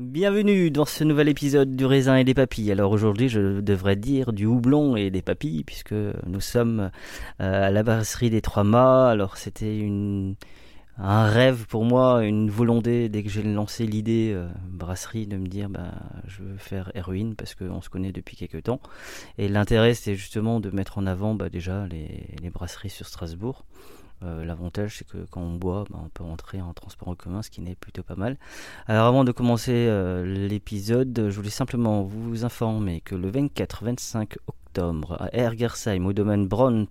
Bienvenue dans ce nouvel épisode du raisin et des papilles. Alors aujourd'hui, je devrais dire du houblon et des papilles, puisque nous sommes euh, à la brasserie des Trois Mâts. Alors c'était un rêve pour moi, une volonté dès que j'ai lancé l'idée euh, brasserie de me dire bah je veux faire héroïne parce qu'on se connaît depuis quelques temps. Et l'intérêt c'était justement de mettre en avant bah, déjà les brasseries sur Strasbourg. Euh, L'avantage c'est que quand on boit, bah, on peut rentrer en transport en commun, ce qui n'est plutôt pas mal. Alors avant de commencer euh, l'épisode, je voulais simplement vous informer que le 24-25 octobre à Ergersheim, au domaine Bront,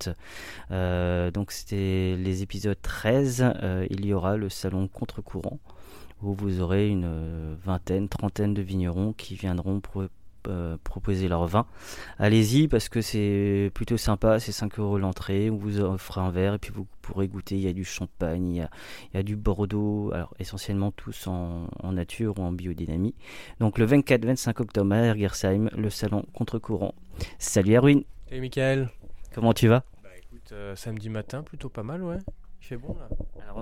euh, donc c'était les épisodes 13, euh, il y aura le salon contre-courant où vous aurez une vingtaine, trentaine de vignerons qui viendront euh, proposer leur vin. Allez-y parce que c'est plutôt sympa, c'est 5 euros l'entrée, on vous offre un verre et puis vous pourrez goûter, il y a du champagne, il y a, il y a du Bordeaux, alors essentiellement tous en, en nature ou en biodynamie. Donc le 24-25 octobre à Ergersheim, le salon contre-courant. Salut Erwin, Et Michael comment tu vas? Bah écoute, euh, samedi matin, plutôt pas mal, ouais. Il fait bon là.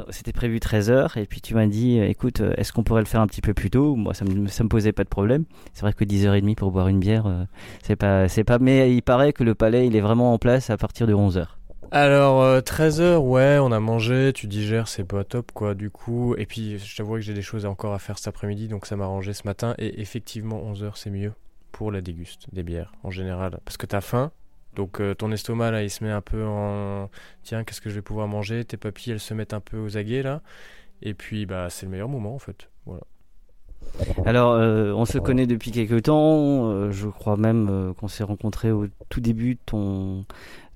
C'était prévu 13h et puis tu m'as dit euh, écoute euh, est-ce qu'on pourrait le faire un petit peu plus tôt? Moi ça me, me posait pas de problème c'est vrai que 10h30 pour boire une bière euh, c'est pas c'est pas mais il paraît que le palais il est vraiment en place à partir de 11h Alors, 13h, ouais, on a mangé, tu digères, c'est pas top quoi, du coup. Et puis, je t'avoue que j'ai des choses encore à faire cet après-midi, donc ça m'a arrangé ce matin. Et effectivement, 11h, c'est mieux pour la déguste des bières en général. Parce que t'as faim, donc euh, ton estomac là, il se met un peu en. Tiens, qu'est-ce que je vais pouvoir manger? Tes papilles, elles se mettent un peu aux aguets là. Et puis, bah, c'est le meilleur moment en fait. Voilà. alors euh, on se connaît depuis quelques temps euh, je crois même qu'on s'est rencontrés au tout début de ton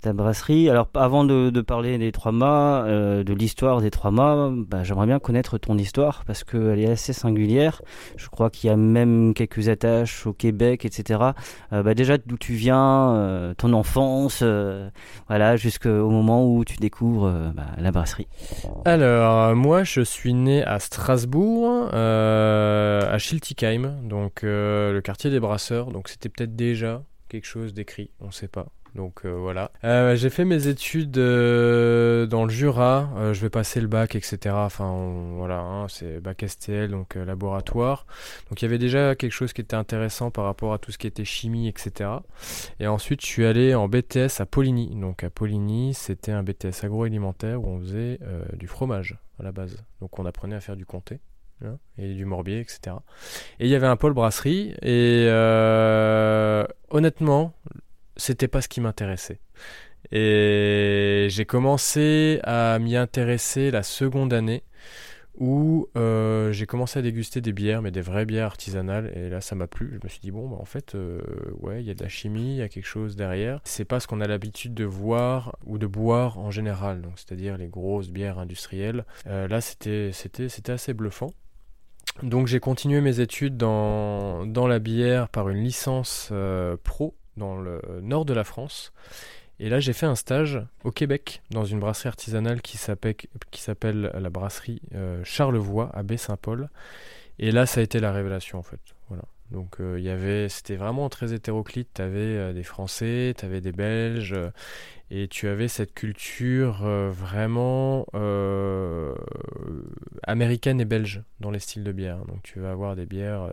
ta brasserie alors avant de, parler des trois mâts euh, de l'histoire des trois mâts bah, j'aimerais bien connaître ton histoire parce qu'elle est assez singulière je crois qu'il y a même quelques attaches au Québec etc Euh, bah, déjà d'où tu viens euh, ton enfance voilà jusqu'au moment où tu découvres bah, la brasserie Alors, moi, je suis né à Strasbourg, à Schiltigheim, donc le quartier des brasseurs. Donc, c'était peut-être déjà quelque chose d'écrit, on sait pas. Donc euh, voilà. Euh, j'ai fait mes études euh, dans le Jura. Je vais passer le bac, etc. Enfin voilà, hein, c'est bac STL, donc laboratoire. Donc il y avait déjà quelque chose qui était intéressant par rapport à tout ce qui était chimie, etc. Et ensuite je suis allé en BTS à Poligny. Donc à Poligny, c'était un BTS agroalimentaire où on faisait du fromage à la base. Donc on apprenait à faire du comté. hein, et du morbier, etc. Et il y avait un pôle brasserie, et honnêtement, c'était pas ce qui m'intéressait. Et j'ai commencé à m'y intéresser la seconde année où euh, j'ai commencé à déguster des bières, mais des vraies bières artisanales, et là ça m'a plu. Je me suis dit, bon, bah, en fait, euh, ouais, il y a de la chimie, il y a quelque chose derrière. C'est pas ce qu'on a l'habitude de voir ou de boire en général, c'est-à-dire les grosses bières industrielles. Euh, là, c'était assez bluffant. Donc j'ai continué mes études dans, dans la bière par une licence pro dans le nord de la France. Et là, j'ai fait un stage au Québec, dans une brasserie artisanale qui s'appelle la brasserie euh, Charlevoix à Baie-Saint-Paul. Et là, ça a été la révélation, en fait. Voilà. Donc, euh, il y avait, c'était vraiment très hétéroclite. Tu avais euh, des Français, tu avais des Belges, et tu avais cette culture vraiment américaine et belge dans les styles de bière. Donc, tu vas avoir des bières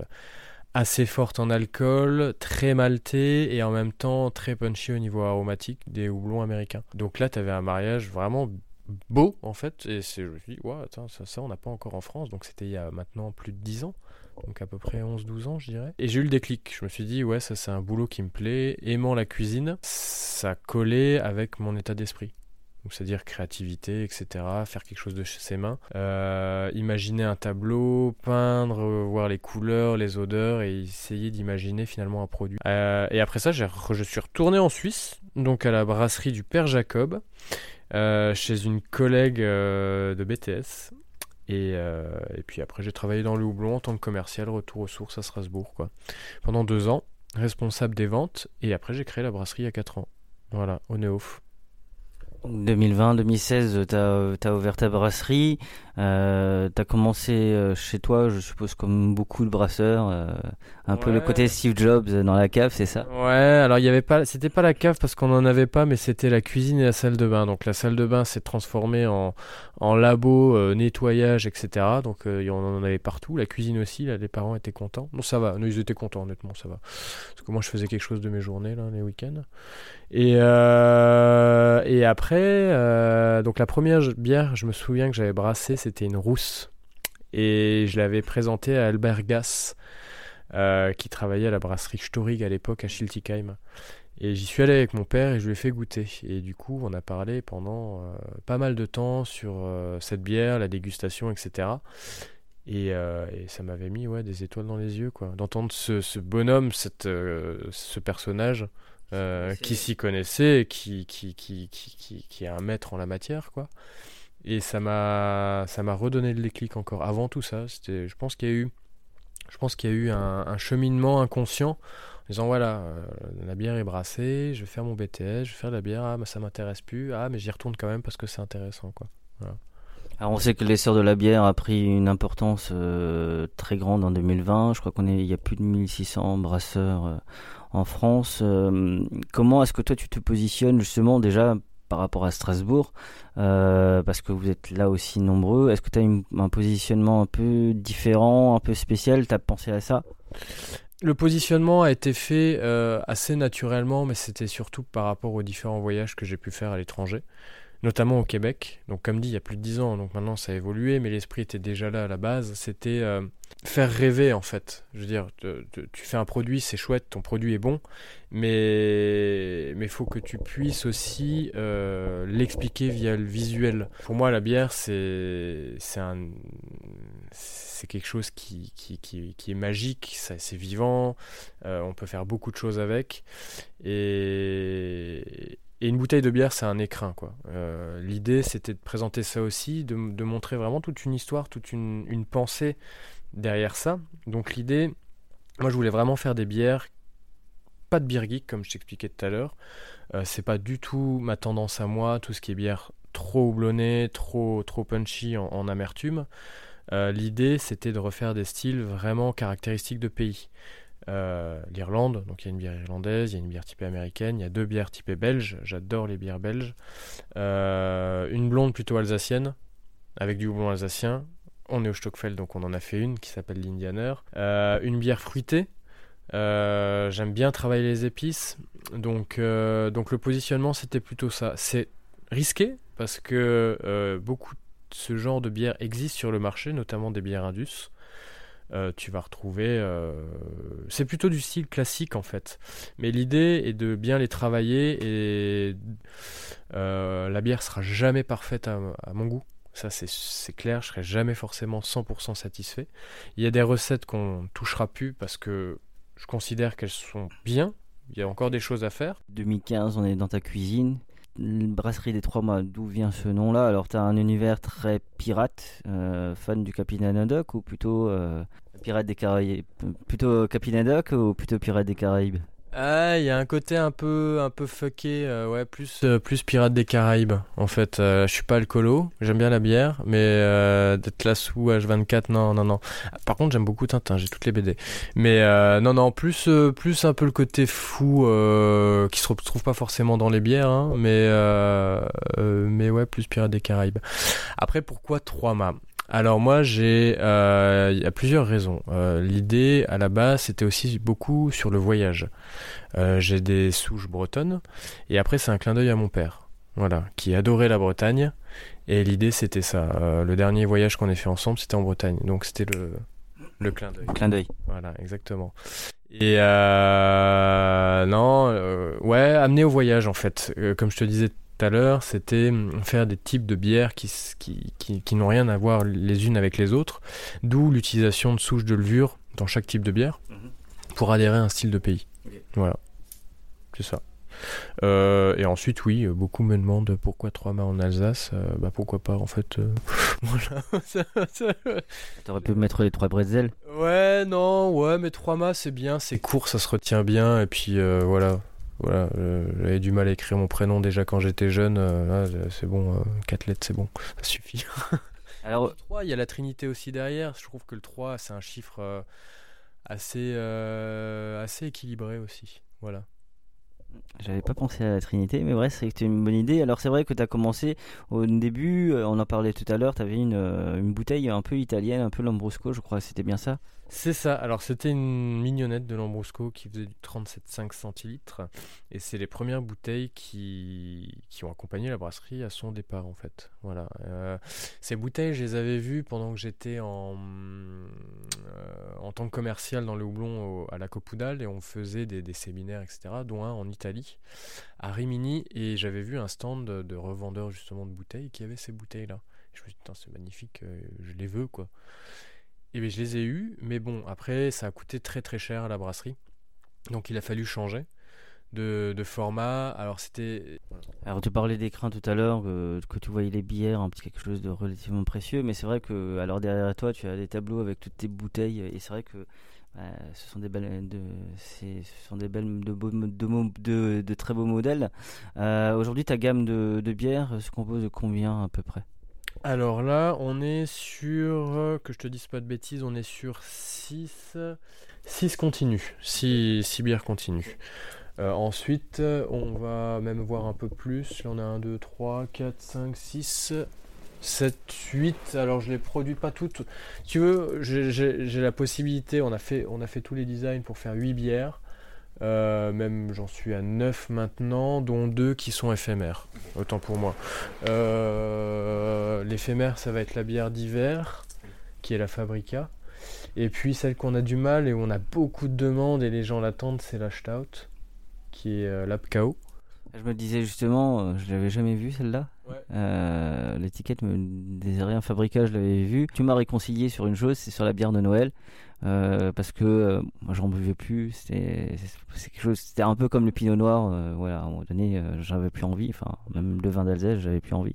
assez forte en alcool, très maltais et en même temps très punchy au niveau aromatique des houblons américains. Donc là, tu avais un mariage vraiment beau en fait et c'est je me suis dit ouais, ça, ça on n'a pas encore en France. Donc c'était il y a maintenant plus de 10 ans donc à peu près 11-12 ans je dirais. Et j'ai eu le déclic. Je me suis dit ouais ça c'est un boulot qui me plaît. Aimant la cuisine ça collait avec mon état d'esprit c'est-à-dire créativité, etc., faire quelque chose de ses mains, euh, imaginer un tableau, peindre, voir les couleurs, les odeurs et essayer d'imaginer finalement un produit. Euh, et après ça, je suis retourné en Suisse, donc à la brasserie du Père Jacob, euh, chez une collègue de BTS. Et, puis après, j'ai travaillé dans le houblon en tant que commercial, retour aux sources à Strasbourg, quoi. Pendant deux ans, responsable des ventes, et après j'ai créé la brasserie il y a quatre ans. Voilà, au Néof. 2020-2016, tu as, ouvert ta brasserie. Euh, tu as commencé euh, chez toi, je suppose, comme beaucoup de brasseurs. Euh, un peu le côté Steve Jobs dans la cave, c'est ça? Ouais, alors il y avait pas, c'était pas la cave parce qu'on en avait pas, mais c'était la cuisine et la salle de bain. Donc la salle de bain s'est transformée en, en labo, nettoyage, etc. Donc on en avait partout. La cuisine aussi, là, les parents étaient contents. Non, ça va, nous ils étaient contents, honnêtement, ça va. Parce que moi je faisais quelque chose de mes journées, là, les week-ends. Et, et après, donc la première bière, je me souviens que j'avais brassé, c'était une rousse. Et je l'avais présentée à Albert Gass, euh, qui travaillait à la brasserie Storig à l'époque à Schiltigheim. Et j'y suis allé avec mon père et je lui ai fait goûter. Et du coup, on a parlé pendant euh, pas mal de temps sur euh, cette bière, la dégustation, etc. Et, ça m'avait mis ouais, des étoiles dans les yeux, quoi. D'entendre ce, bonhomme, cette, ce personnage qui s'y connaissait, qui, qui, qui, qui, qui est un maître en la matière, quoi. Et ça m'a, ça m'a redonné le déclic encore. Avant tout ça, c'était, je pense qu'il y a eu, je pense qu'il y a eu un, cheminement inconscient en disant voilà, euh, la bière est brassée, je vais faire mon BTS, je vais faire de la bière, ah, mais ça m'intéresse plus, ah, mais j'y retourne quand même parce que c'est intéressant, quoi. Alors on sait que l'essor de la bière a pris une importance euh, très grande en 2020. Je crois qu'on est, il y a plus de 1600 brasseurs euh, en France. comment est-ce que toi tu te positionnes justement déjà par rapport à Strasbourg, euh, parce que vous êtes là aussi nombreux. Est-ce que tu as un positionnement un peu différent, un peu spécial? Tu as pensé à ça? Le positionnement a été fait euh, assez naturellement, mais c'était surtout par rapport aux différents voyages que j'ai pu faire à l'étranger, notamment au Québec. Donc comme dit, il y a plus de 10 ans, donc maintenant ça a évolué, mais l'esprit était déjà là à la base. C'était euh, faire rêver en fait. Je veux dire, tu fais un produit, c'est chouette, ton produit est bon, mais mais faut que tu puisses aussi euh, l'expliquer via le visuel. Pour moi, la bière, c'est un c'est quelque chose qui, qui, qui, qui est magique, c'est vivant, euh, on peut faire beaucoup de choses avec. Et, et une bouteille de bière, c'est un écrin. quoi. Euh, l'idée, c'était de présenter ça aussi, de, montrer vraiment toute une histoire, toute une, pensée derrière ça. Donc l'idée, moi je voulais vraiment faire des bières, pas de bière comme je t'expliquais tout à l'heure. Euh, c'est pas du tout ma tendance à moi, tout ce qui est bière trop houblonnée, trop, trop punchy en, amertume. Euh, l'idée c'était de refaire des styles vraiment caractéristiques de pays. Euh, L'Irlande, donc il y a une bière irlandaise, il y a une bière typée américaine, il y a deux bières typées belges, j'adore les bières belges. une blonde plutôt alsacienne, avec du houblon alsacien, on est au Stockfeld, donc on en a fait une qui s'appelle l'Indianer. Euh, une bière fruitée. Euh, j'aime bien travailler les épices. Donc, euh, donc le positionnement, c'était plutôt ça. C'est risqué parce que beaucoup de ce genre de bière existe sur le marché, notamment des bières Indus. Tu vas retrouver. c'est plutôt du style classique en fait. Mais l'idée est de bien les travailler et la bière sera jamais parfaite à mon goût Ça, c'est- c'est clair, je serai jamais forcément 100% satisfait. Il y a des recettes qu'on touchera plus parce que je considère qu'elles sont bien. Il y a encore des choses à faire. 2015, on est dans ta cuisine. Brasserie des Trois Mâts, d'où vient ce nom-là? Alors, tu as un univers très pirate, euh, fan du Capitaine Haddock ou plutôt euh, pirate des Caraïbes? Plutôt Capitaine Haddock ou plutôt pirate des Caraïbes? Ah, il y a un côté un peu, un peu fucké, euh, ouais, plus, euh, plus pirate des Caraïbes. En fait, Euh, je suis pas alcoolo, j'aime bien la bière, mais euh, d'être là sous H24, non, non, non. Ah, Par contre, j'aime beaucoup Tintin, j'ai toutes les BD. Mais non, non, plus, plus un peu le côté fou qui se retrouve pas forcément dans les bières, hein, mais, mais ouais, plus pirate des Caraïbes. Après, pourquoi trois mâts? Alors moi j'ai euh, il y a plusieurs raisons. Euh, L'idée à la base c'était aussi beaucoup sur le voyage. Euh, j'ai des souches bretonnes et après c'est un clin d'œil à mon père, voilà, qui adorait la Bretagne et l'idée c'était ça. Euh, le dernier voyage qu'on ait fait ensemble c'était en Bretagne, donc c'était le le clin d'œil. Clin d'œil. Voilà, exactement. Et euh, non, euh, ouais, amener au voyage en fait. Euh, comme je te disais tout à l'heure, c'était hum, faire des types de bières qui, s- qui, qui, qui n'ont rien à voir les unes avec les autres, d'où l'utilisation de souches de levure dans chaque type de bière pour adhérer à un style de pays. Voilà, c'est ça. Euh, et ensuite, oui, beaucoup me demandent pourquoi trois mâts en Alsace. Euh, bah pourquoi pas en fait. euh, voilà. T'aurais pu mettre les trois bretzels. Ouais, non, ouais, mais trois mâts c'est bien, c'est court, ça se retient bien, et puis euh, voilà. Voilà, euh, j'avais du mal à écrire mon prénom déjà quand j'étais jeune. euh, là, c'est bon, euh, quatre lettres, c'est bon, ça suffit. Alors, Le 3, il y a la Trinité aussi derrière. Je trouve que le 3, c'est un chiffre euh, assez, euh, assez équilibré aussi. Voilà. J'avais pas pensé à la Trinité, mais vrai, c'est une bonne idée. Alors c'est vrai que tu as commencé au début, euh, on en parlait tout à l'heure, tu avais une, euh, une bouteille un peu italienne, un peu Lambrusco, je crois, c'était bien ça? C'est ça. Alors, c'était une mignonnette de Lambrusco qui faisait du 37,5 centilitres. Et c'est les premières bouteilles qui, qui ont accompagné la brasserie à son départ, en fait. Voilà. Euh, ces bouteilles, je les avais vues pendant que j'étais en, euh, en tant que commercial dans le houblon à la Copoudal et on faisait des, séminaires, etc., dont un en Italie, à Rimini. Et j'avais vu un stand de, de revendeurs, justement, de bouteilles qui avait ces bouteilles-là. Je me suis dit, c'est magnifique, euh, je les veux, quoi. Et bien, je les ai eus, mais bon, après, ça a coûté très très cher à la brasserie. Donc, il a fallu changer de, format. Alors, c'était. Alors tu parlais d'écrin tout à l'heure, que, que tu voyais les bières, un petit quelque chose de relativement précieux, mais c'est vrai que alors derrière toi tu as des tableaux avec toutes tes bouteilles, et c'est vrai que bah, ce sont des belles, de, sont des belles, de, très beaux modèles. Euh, Aujourd'hui ta gamme de bières se compose de combien à peu près? Alors là, on est sur. euh, Que je te dise pas de bêtises, on est sur 6. 6 continues. 6 bières continues. Euh, ensuite, on va même voir un peu plus. Là, on a 1, 2, 3, 4, 5, 6, 7, 8. Alors, je les produis pas toutes. Si tu veux, j'ai la possibilité. On a, fait, on a fait tous les designs pour faire 8 bières. Euh, même j'en suis à 9 maintenant, dont 2 qui sont éphémères. Autant pour moi. Euh, L'éphémère, ça va être la bière d'hiver, qui est la Fabrica. Et puis celle qu'on a du mal et où on a beaucoup de demandes et les gens l'attendent, c'est la Stout, qui est euh, l'Apcao. Je me disais justement, euh, je l'avais jamais vue celle-là. Ouais. Euh, L'étiquette me disait rien. Fabrica, je l'avais vue. Tu m'as réconcilié sur une chose, c'est sur la bière de Noël. Euh, parce que euh, moi j'en buvais plus. C'était c'est un peu comme le Pinot Noir. euh, voilà, à un moment donné, j'avais plus envie. Enfin, même le vin d'Alsace, j'avais plus envie.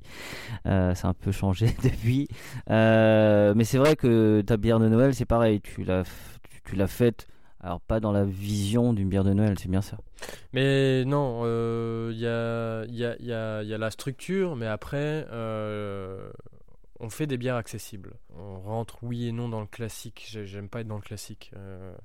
A un peu changé depuis. Mais c'est vrai que ta bière de Noël, c'est pareil. Tu l'as, tu, tu l'as faite. Alors pas dans la vision d'une bière de Noël, c'est bien ça. Mais non, il y, a, y, a, y, a, y a la structure, mais après, on fait des bières accessibles. On rentre oui et non dans le classique. J'ai- J'aime pas être dans le classique. Euh,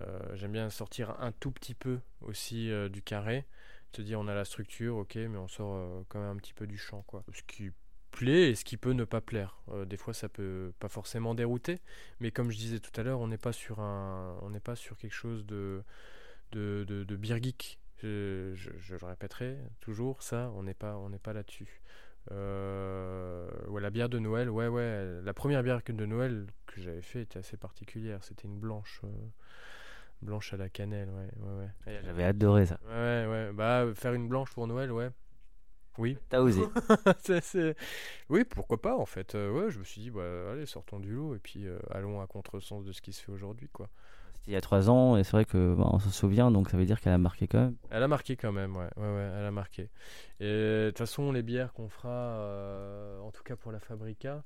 euh, J'aime bien sortir un tout petit peu aussi euh, du carré. Te dire on a la structure, ok, mais on sort quand même un petit peu du champ. Ce qui plaît et ce qui peut ne pas plaire. Des fois, ça peut pas forcément dérouter, mais comme je disais tout à l'heure, on n'est pas sur quelque chose de de. Je, le répéterai toujours, ça, on n'est pas là-dessus. Euh, ouais, la bière de Noël, ouais, ouais, la première bière de Noël que j'avais fait était assez particulière. C'était une blanche, euh, blanche à la cannelle, ouais, ouais, J'avais adoré ça. Ouais, ouais, bah faire une blanche pour Noël, ouais. Oui. T'as osé. Oui, pourquoi pas en fait. Euh, ouais, je me suis dit, bah, allez, sortons du lot et puis allons à contresens de ce qui se fait aujourd'hui, quoi. Il y a trois ans et c'est vrai que bah, on s'en souvient, donc ça veut dire qu'elle a marqué quand même. Elle a marqué quand même, ouais, ouais, ouais, elle a marqué. Et de toute façon, les bières qu'on fera, euh, en tout cas pour la Fabrica,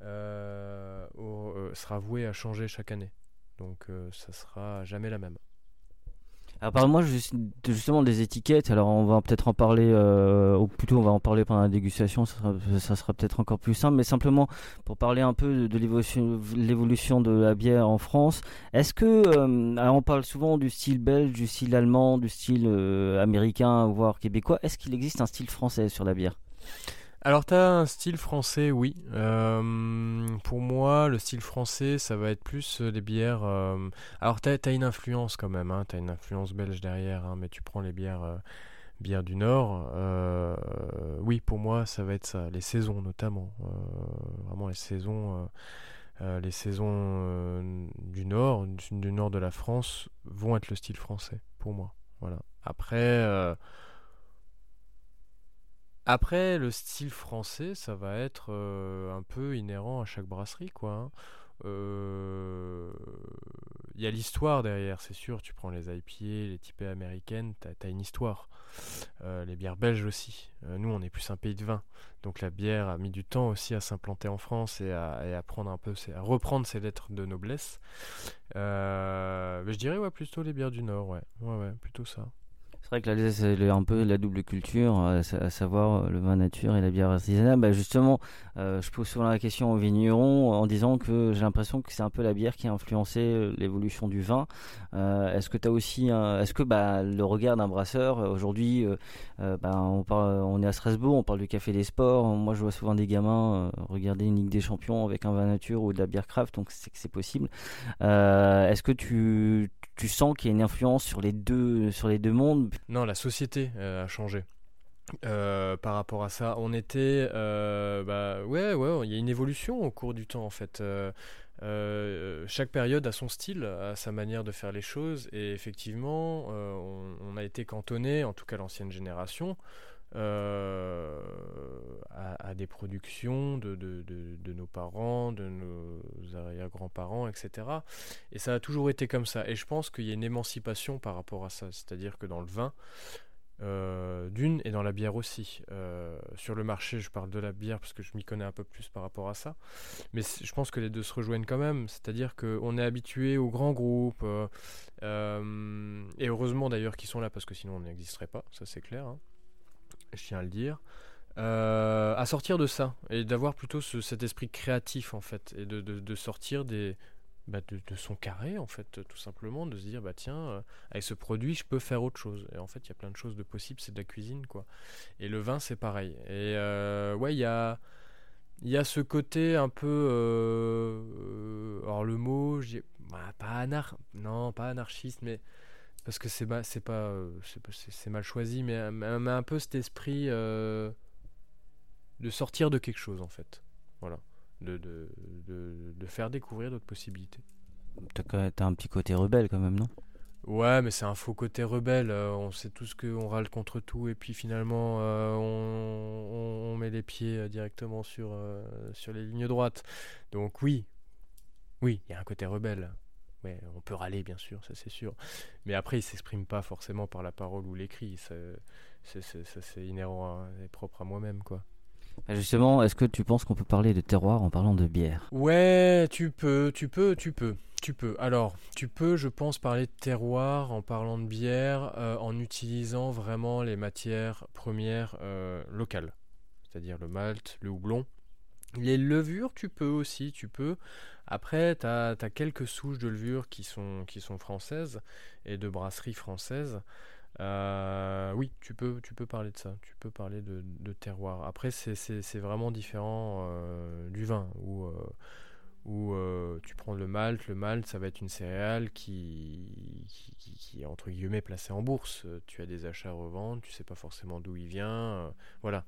euh, euh, sera vouée à changer chaque année. Donc ça sera jamais la même. Alors parle-moi justement des étiquettes. Alors on va peut-être en parler, euh, ou plutôt on va en parler pendant la dégustation. Ça sera, peut-être encore plus simple. Mais simplement pour parler un peu de, l'évolution, de la bière en France. Est-ce que euh, on parle souvent du style belge, du style allemand, du style euh, américain, voire québécois. Est-ce qu'il existe un style français sur la bière? Alors, tu as un style français, oui. Euh, pour moi, le style français, ça va être plus euh, les bières. euh, Alors, tu as, une influence quand même, hein, tu as une influence belge derrière, hein, mais tu prends les bières, bières du Nord. oui, pour moi, ça va être ça. Les saisons, notamment. Vraiment, les saisons. du Nord, du, du Nord de la France, vont être le style français, pour moi. Voilà. Après. Après, le style français, ça va être euh, un peu inhérent à chaque brasserie, quoi. hein. Euh, Il y a l'histoire derrière, c'est sûr. Tu prends les IPA, les typées américaines, t'as as une histoire. Euh, les bières belges aussi. Nous, on est plus un pays de vin, donc la bière a mis du temps aussi à s'implanter en France et à, à prendre un peu, à reprendre ses lettres de noblesse. Je dirais ouais, plutôt les bières du Nord, ouais, ouais, ouais, plutôt ça. Vrai que là, c'est un peu la double culture, euh, à savoir euh, le vin nature et la bière artisanale. Bah, justement, euh, je pose souvent la question aux vignerons en disant que j'ai l'impression que c'est un peu la bière qui a influencé l'évolution du vin. Est-ce que tu as aussi, est-ce que bah, le regard d'un brasseur aujourd'hui, bah, on est à Strasbourg, on parle du café des sports. Moi, je vois souvent des gamins regarder une Ligue des Champions avec un vin nature ou de la bière craft, donc c'est possible. Est-ce que tu sens qu'il y a une influence sur les deux sur les deux mondes Non, la société euh, a changé. Euh, par rapport à ça, on était, euh, bah ouais, ouais, il y a une évolution au cours du temps en fait. Chaque période a son style, a sa manière de faire les choses, et effectivement, on, on a été cantonné, en tout cas l'ancienne génération, euh, à, des productions de, nos parents, de nos arrière-grands-parents, etc. Et ça a toujours été comme ça. Et je pense qu'il y a une émancipation par rapport à ça. C'est-à-dire que dans le vin, euh, d'une et dans la bière aussi. Euh, sur le marché, je parle de la bière parce que je m'y connais un peu plus par rapport à ça. Mais je pense que les deux se rejoignent quand même. C'est-à-dire qu'on est habitué aux grands groupes. et heureusement d'ailleurs qu'ils sont là parce que sinon on n'existerait pas. Ça c'est clair. hein. Je tiens à le dire. Euh, à sortir de ça et d'avoir plutôt ce- cet esprit créatif en fait et de, sortir bah, de, son carré en fait tout simplement de se dire bah tiens euh, avec ce produit je peux faire autre chose et en fait il y a plein de choses de possibles c'est de la cuisine quoi et le vin c'est pareil et euh, ouais il y a il y a ce côté un peu alors le mot j'ai bah, pas anar non pas anarchiste mais parce que c'est ma- c'est pas euh, c'est mal choisi mais, mais mais un peu cet esprit euh, de sortir de quelque chose en fait voilà de, de, de, de faire découvrir d'autres possibilités T'as un petit côté rebelle quand même, non? Ouais, mais c'est un faux côté rebelle. euh, on sait tous qu'on râle contre tout et puis finalement euh, on, on- on met les pieds euh, directement sur, euh, sur les lignes droites. Donc oui, oui, il y a un côté rebelle. Ouais, on peut râler bien sûr, ça c'est sûr. Mais après, il s'exprime pas forcément par la parole ou l'écrit. Ça, c'est, inhérent et propre à moi-même, quoi. Bah, Justement, est-ce que tu penses qu'on peut parler de terroir en parlant de bière? Ouais, tu peux, tu peux, tu peux, tu peux. Alors, tu peux, je pense, parler de terroir en parlant de bière, euh, en utilisant vraiment les matières premières euh, locales, c'est-à-dire le malt, le houblon. Les levures, tu peux aussi, tu peux. Après, tu as, quelques souches de levures qui sont, qui sont françaises et de brasseries françaises. Euh, oui, tu peux, tu peux parler de ça. Tu peux parler de, terroir. Après, c'est- vraiment différent euh, du vin où, euh, tu prends le malt. Le malt, ça va être une céréale qui, qui, qui- est entre guillemets placée en bourse. Tu as des achats à revendre, tu sais pas forcément d'où il vient. voilà.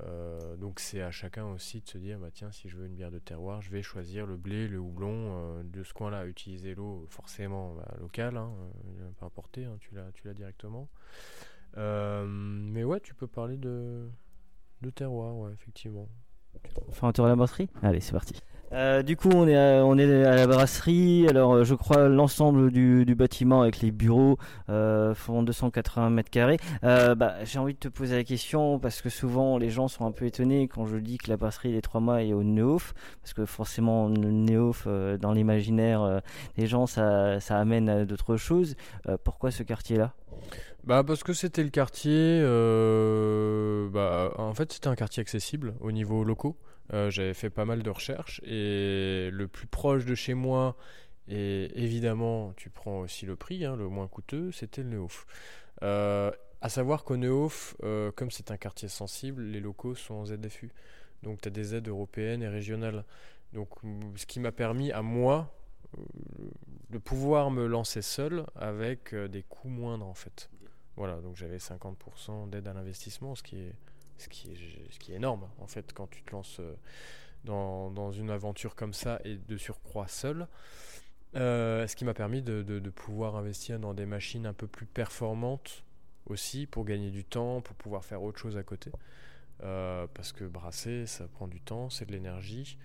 Euh, donc c'est à chacun aussi de se dire bah tiens si je veux une bière de terroir je vais choisir le blé le houblon euh, de ce coin là utiliser l'eau forcément bah, locale hein, euh, pas importée hein, tu l'as tu l'as directement mais ouais tu peux parler de De terroir, ouais, effectivement. On fait un tour à la brasserie? Allez, c'est parti. Euh, du coup, on est, à, la brasserie. Alors, euh, je crois l'ensemble du, bâtiment avec les bureaux euh, font 280 mètres carrés. Bah, j'ai envie de te poser la question parce que souvent les gens sont un peu étonnés quand je dis que la brasserie des Trois Mâts est au Neuf, parce que forcément le Neuf euh, dans l'imaginaire des gens, ça, ça amène à d'autres choses. Pourquoi ce quartier-là? Bah parce que c'était le quartier. En fait, c'était un quartier accessible au niveau locaux. Euh, J'avais fait pas mal de recherches et le plus proche de chez moi. Et évidemment, tu prends aussi le prix, hein, le moins coûteux, c'était le Neuf. Euh, à savoir qu'au Neuf, euh, comme c'est un quartier sensible, les locaux sont en ZFU. Donc tu as des aides européennes et régionales. Donc ce qui m'a permis à moi de pouvoir me lancer seul avec des coûts moindres en fait. Voilà, donc j'avais 50% d'aide à l'investissement, ce qui est ce qui est énorme en fait quand tu te lances euh, dans, une aventure comme ça et de surcroît seul. Euh, ce qui m'a permis de, pouvoir investir dans des machines un peu plus performantes aussi pour gagner du temps, pour pouvoir faire autre chose à côté. Euh, parce que brasser, ça prend du temps, c'est de l'énergie.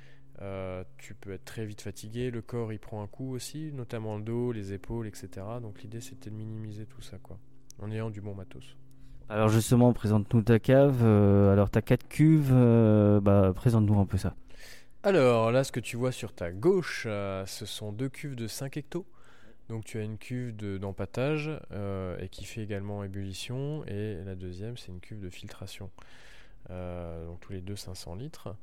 Tu peux être très vite fatigué, le corps il prend un coup aussi, notamment le dos, les épaules, etc. Donc l'idée c'était de minimiser tout ça quoi, en ayant du bon matos. Alors justement, présente-nous ta cave. Euh, alors t'as quatre cuves. euh, bah, présente-nous un peu ça. Alors là, ce que tu vois sur ta gauche, euh, ce sont deux cuves de 5 hectos. Donc tu as une cuve de- d'empattage euh, et qui fait également ébullition. Et la deuxième, c'est une cuve de filtration. Donc tous les deux 500 litres.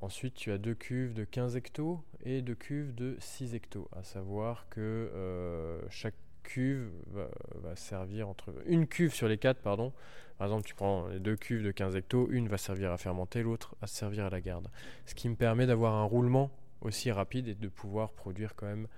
Ensuite, tu as deux cuves de 15 hectos et deux cuves de 6 hectos. À savoir que chaque cuve va, va servir entre... Une cuve sur les quatre, pardon. Par exemple, tu prends les deux cuves de 15 hectos, une va servir à fermenter, l'autre à servir à la garde. Ce qui me permet d'avoir un roulement aussi rapide et de pouvoir produire quand même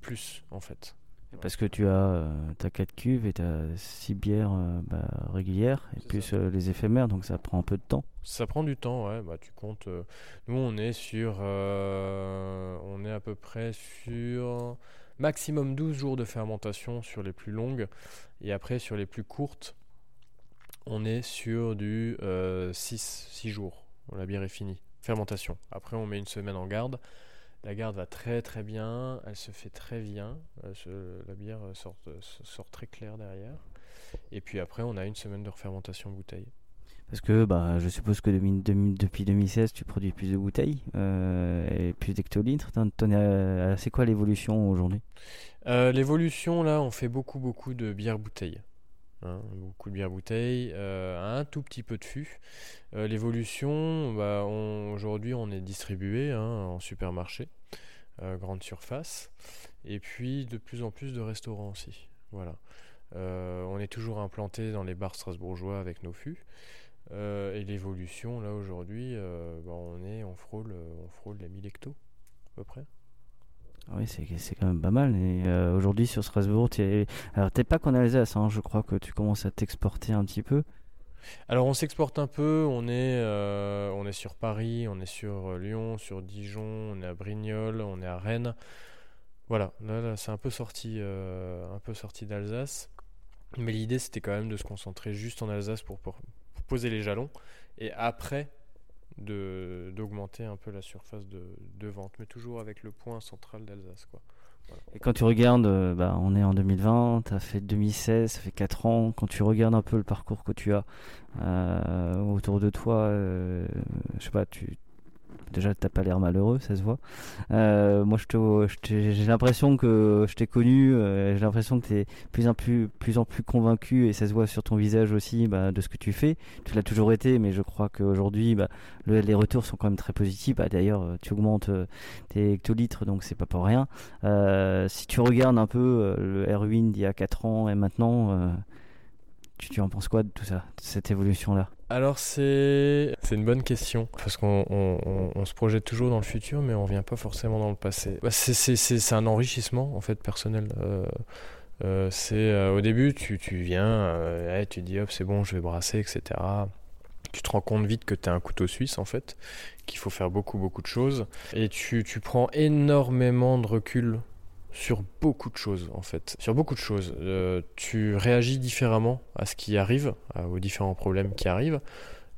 plus en fait. Parce que tu as euh, t'as quatre cuves et t'as six bières euh, bah, régulières et plus euh, les éphémères, donc ça prend un peu de temps. Ça prend du temps, ouais. Bah, tu comptes. euh, nous, on est sur. on est à peu près sur maximum 12 jours de fermentation sur les plus longues. Et après, sur les plus courtes, on est sur du 6, 6 jours. La bière est finie. Fermentation. Après, on met une semaine en garde. La garde va très très bien, elle se fait très bien, se- la bière sort, sort très claire derrière. Et puis après, on a une semaine de refermentation bouteille. Parce que bah, je suppose que depuis 2016, tu produis plus de bouteilles euh, et plus d'hectolitres. À- C'est quoi l'évolution aujourd'hui? Euh, L'évolution, là, on fait beaucoup, beaucoup de bière bouteille. Hein, beaucoup de bière bouteille, euh, un tout petit peu de fût. Euh, L'évolution, bah, aujourd'hui, on est distribué hein, en supermarché, euh, grande surface, et puis de plus en plus de restaurants aussi. Voilà. Euh, on est toujours implanté dans les bars strasbourgeois avec nos fûts. Euh, et l'évolution, là, aujourd'hui, euh, bah, on est, on frôle, on frôle les 1000 hectos, à peu près. Ah Oui, c'est quand même pas mal. Et euh, aujourd'hui sur Strasbourg, t'es alors t'es pas qu'en Alsace, hein, je crois que tu commences à t'exporter un petit peu. Alors on s'exporte un peu, on est, euh, on est sur Paris, on est sur euh, Lyon, sur Dijon, on est à Brignoles, on est à Rennes. Voilà, là, là, c'est un peu sorti, euh, un peu sorti d'Alsace. Mais l'idée c'était quand même de se concentrer juste en Alsace pour, pour- poser les jalons et après d'augmenter un peu la surface de, vente, mais toujours avec le point central d'Alsace quoi. Et quand tu regardes, euh, bah, on est en 2020, t'as fait 2016, ça fait 4 ans. Quand tu regardes un peu le parcours que tu as euh, autour de toi, euh, je sais pas, tu déjà t'as pas l'air malheureux, ça se voit. Euh, moi, j'ai l'impression que je t'ai connu, euh, j'ai l'impression que t'es plus en plus, en plus convaincu et ça se voit sur ton visage aussi bah, de ce que tu fais. Tu l'as toujours été, mais je crois qu'aujourd'hui, bah, le- les retours sont quand même très positifs. Bah, D'ailleurs, tu augmentes euh, tes hectolitres, donc c'est pas pour rien. Si tu regardes un peu le Erwin d'il y a 4 ans et maintenant, tu, en penses quoi de tout ça, de cette évolution-là? Alors c'est une bonne question parce qu'on on, se projette toujours dans le futur mais on vient pas forcément dans le passé. Bah, c'est un enrichissement en fait personnel. Euh, euh, c'est euh, au début tu tu viens, tu dis hop c'est bon je vais brasser etc. Tu te rends compte vite que tu es un couteau suisse en fait, qu'il faut faire beaucoup beaucoup de choses et tu tu prends énormément de recul sur beaucoup de choses en fait. Sur beaucoup de choses. Euh, tu réagis différemment à ce qui arrive, aux différents problèmes qui arrivent.